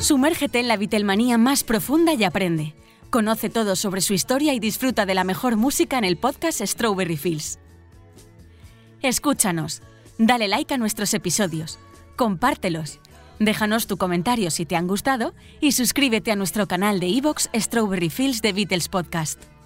Sumérgete en la Vitelmanía más profunda y aprende. Conoce todo sobre su historia y disfruta de la mejor música en el podcast Strawberry Fields. Escúchanos, dale like a nuestros episodios, compártelos, déjanos tu comentario si te han gustado y suscríbete a nuestro canal de iVoox Strawberry Fields de Beatles Podcast.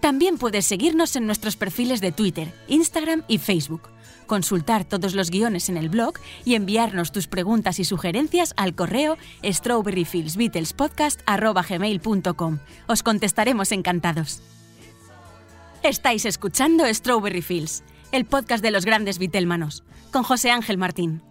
También puedes seguirnos en nuestros perfiles de Twitter, Instagram y Facebook consultar todos los guiones en el blog y enviarnos tus preguntas y sugerencias al correo strawberryfieldsbeatlespodcast.com. Os contestaremos encantados. Estáis escuchando Strawberry Fields, el podcast de los grandes Beatlemanos, con José Ángel Martín.